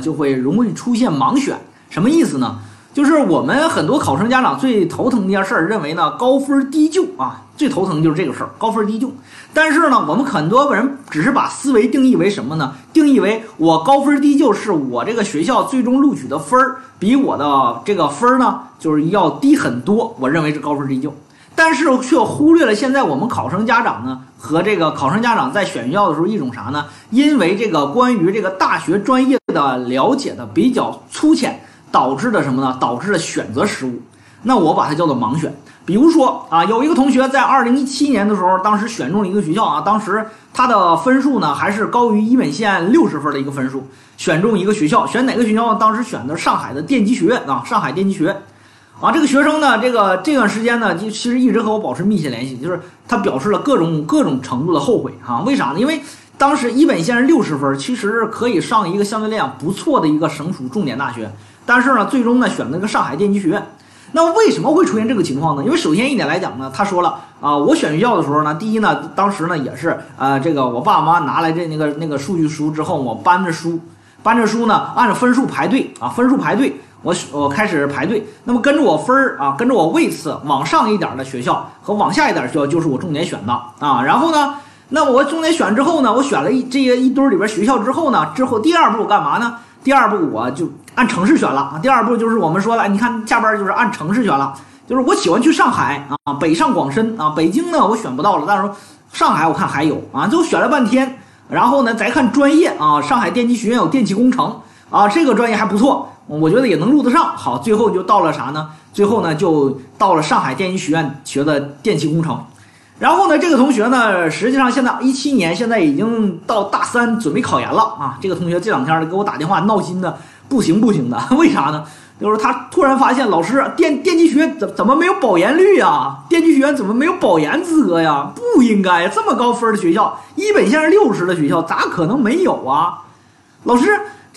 就会容易出现盲选。什么意思呢？就是我们很多考生家长最头疼的一件事儿，认为呢高分低就啊，最头疼就是这个事儿，高分低就。但是呢，我们很多人只是把思维定义为什么呢？定义为我高分低就是我这个学校最终录取的分儿比我的这个分儿呢，就是要低很多，我认为是高分低就。但是却忽略了现在我们考生家长呢和这个考生家长在选学校的时候一种啥呢？因为这个关于这个大学专业的了解的比较粗浅。导致的什么呢？导致了选择失误。那我把它叫做盲选。比如说啊，有一个同学在二零一七年的时候，当时选中了一个学校啊，当时他的分数呢还是高于一本线六十分的一个分数，选中一个学校，选哪个学校？当时选的上海的电机学院啊，上海电机学院。啊，这个学生呢，这个这段时间呢，就其实一直和我保持密切联系，就是他表示了各种各种程度的后悔啊。为啥呢？因为当时一本线是六十分，其实可以上一个相对来讲不错的一个省属重点大学。但是呢，最终呢选了个上海电机学院。那为什么会出现这个情况呢？因为首先一点来讲呢，他说了啊，我选学校的时候呢，第一呢，当时呢也是呃，这个我爸妈拿来这那个那个数据书之后，我搬着书，搬着书呢，按照分数排队啊，分数排队，我我开始排队。那么跟着我分儿啊，跟着我位次往上一点的学校和往下一点学校就是我重点选的啊。然后呢，那我重点选之后呢，我选了一这些一堆里边学校之后呢，之后第二步干嘛呢？第二步我就。按城市选了啊，第二步就是我们说了，你看下边就是按城市选了，就是我喜欢去上海啊，北上广深啊，北京呢我选不到了，但是上海我看还有啊，最后选了半天，然后呢再看专业啊，上海电机学院有电气工程啊，这个专业还不错，我觉得也能录得上。好，最后就到了啥呢？最后呢就到了上海电机学院学的电气工程。然后呢，这个同学呢，实际上现在一七年，现在已经到大三准备考研了啊。这个同学这两天呢给我打电话闹心的。不行不行的，为啥呢？就是他突然发现，老师电电机学怎怎么没有保研率呀？电机学院怎么没有保研资格呀？不应该这么高分的学校，一本线是六十的学校，咋可能没有啊？老师，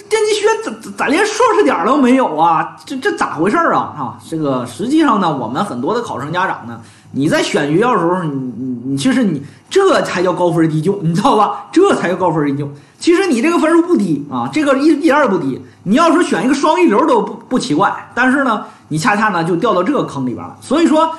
电机学院咋咋连硕士点都没有啊？这这咋回事啊？啊，这个实际上呢，我们很多的考生家长呢，你在选学校的时候，你你你，其实你。这才叫高分低就，你知道吧？这才叫高分低就。其实你这个分数不低啊，这个一一点也不低。你要说选一个双一流都不不奇怪，但是呢，你恰恰呢就掉到这个坑里边了。所以说，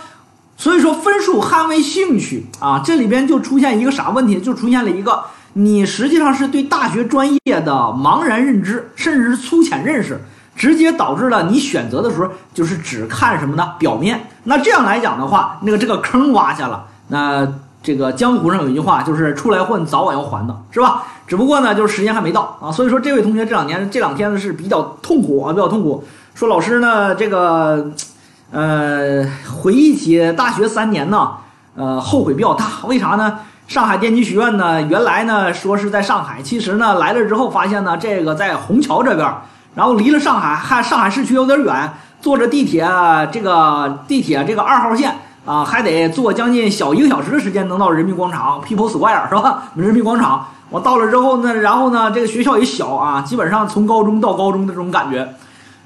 所以说分数捍卫兴趣啊，这里边就出现一个啥问题？就出现了一个你实际上是对大学专业的茫然认知，甚至是粗浅认识，直接导致了你选择的时候就是只看什么呢？表面。那这样来讲的话，那个这个坑挖下了，那。这个江湖上有一句话，就是出来混早晚要还的，是吧？只不过呢，就是时间还没到啊。所以说，这位同学这两年这两天呢是比较痛苦啊，比较痛苦。说老师呢，这个，呃，回忆起大学三年呢，呃，后悔比较大。为啥呢？上海电机学院呢，原来呢说是在上海，其实呢来了之后发现呢，这个在虹桥这边，然后离了上海还上海市区有点远，坐着地铁这个地铁这个二号线。啊，还得坐将近小一个小时的时间能到人民广场，People Square 是吧？人民广场，我到了之后呢，然后呢，这个学校也小啊，基本上从高中到高中的这种感觉，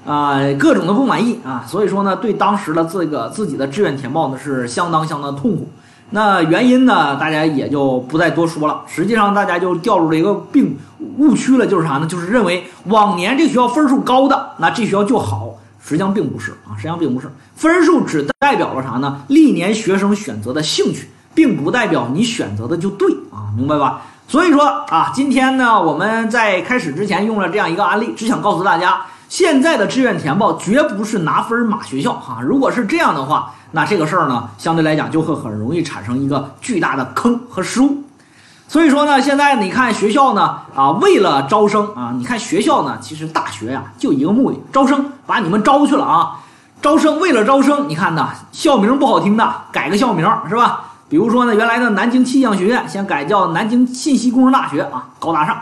啊，各种的不满意啊，所以说呢，对当时的这个自己的志愿填报呢是相当相当痛苦。那原因呢，大家也就不再多说了。实际上，大家就掉入了一个病误区了，就是啥呢？就是认为往年这学校分数高的，那这学校就好。实际上并不是啊，实际上并不是，分数只代表了啥呢？历年学生选择的兴趣，并不代表你选择的就对啊，明白吧？所以说啊，今天呢，我们在开始之前用了这样一个案例，只想告诉大家，现在的志愿填报绝不是拿分码学校哈。如果是这样的话，那这个事儿呢，相对来讲就会很容易产生一个巨大的坑和失误。所以说呢，现在你看学校呢，啊，为了招生啊，你看学校呢，其实大学呀就一个目的，招生，把你们招去了啊，招生为了招生，你看呢，校名不好听的，改个校名是吧？比如说呢，原来的南京气象学院，先改叫南京信息工程大学啊，高大上；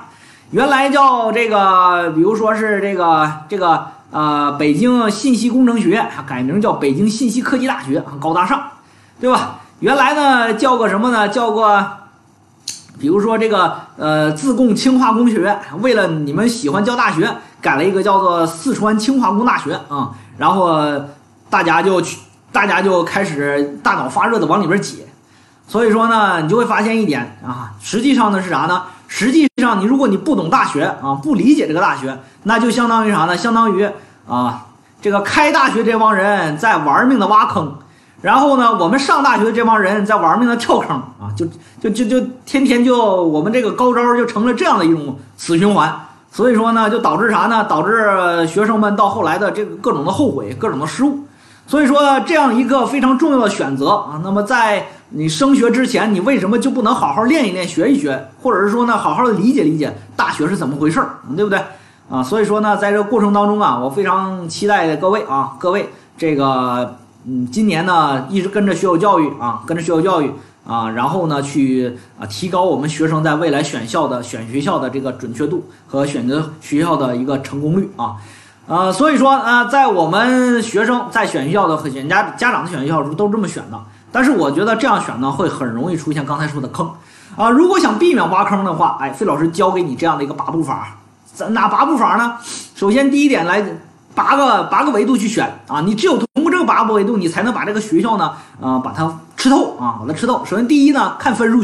原来叫这个，比如说是这个这个呃北京信息工程学院，改名叫北京信息科技大学，高大上，对吧？原来呢叫个什么呢？叫个。比如说这个呃，自贡清化工学院，为了你们喜欢叫大学，改了一个叫做四川清华工大学啊。然后大家就去，大家就开始大脑发热的往里边挤。所以说呢，你就会发现一点啊，实际上呢是啥呢？实际上，你如果你不懂大学啊，不理解这个大学，那就相当于啥呢？相当于啊，这个开大学这帮人在玩命的挖坑，然后呢，我们上大学这帮人在玩命的跳坑啊，就就就就天天就我们这个高招就成了这样的一种死循环。所以说呢，就导致啥呢？导致学生们到后来的这个各种的后悔，各种的失误。所以说，这样一个非常重要的选择啊，那么在你升学之前，你为什么就不能好好练一练、学一学，或者是说呢，好好的理解理解大学是怎么回事儿，对不对？啊，所以说呢，在这个过程当中啊，我非常期待各位啊，各位这个嗯，今年呢一直跟着学有教育啊，跟着学有教育啊，然后呢去啊提高我们学生在未来选校的选学校的这个准确度和选择学校的一个成功率啊。呃，所以说，呃，在我们学生在选学校的和选家家长的选学校的时候都这么选的，但是我觉得这样选呢，会很容易出现刚才说的坑，啊，如果想避免挖坑的话，哎，费老师教给你这样的一个八步法，哪八步法呢？首先第一点来八个八个维度去选啊，你只有通过这个八个维度，你才能把这个学校呢，啊，把它吃透啊，把它吃透。首先第一呢，看分数。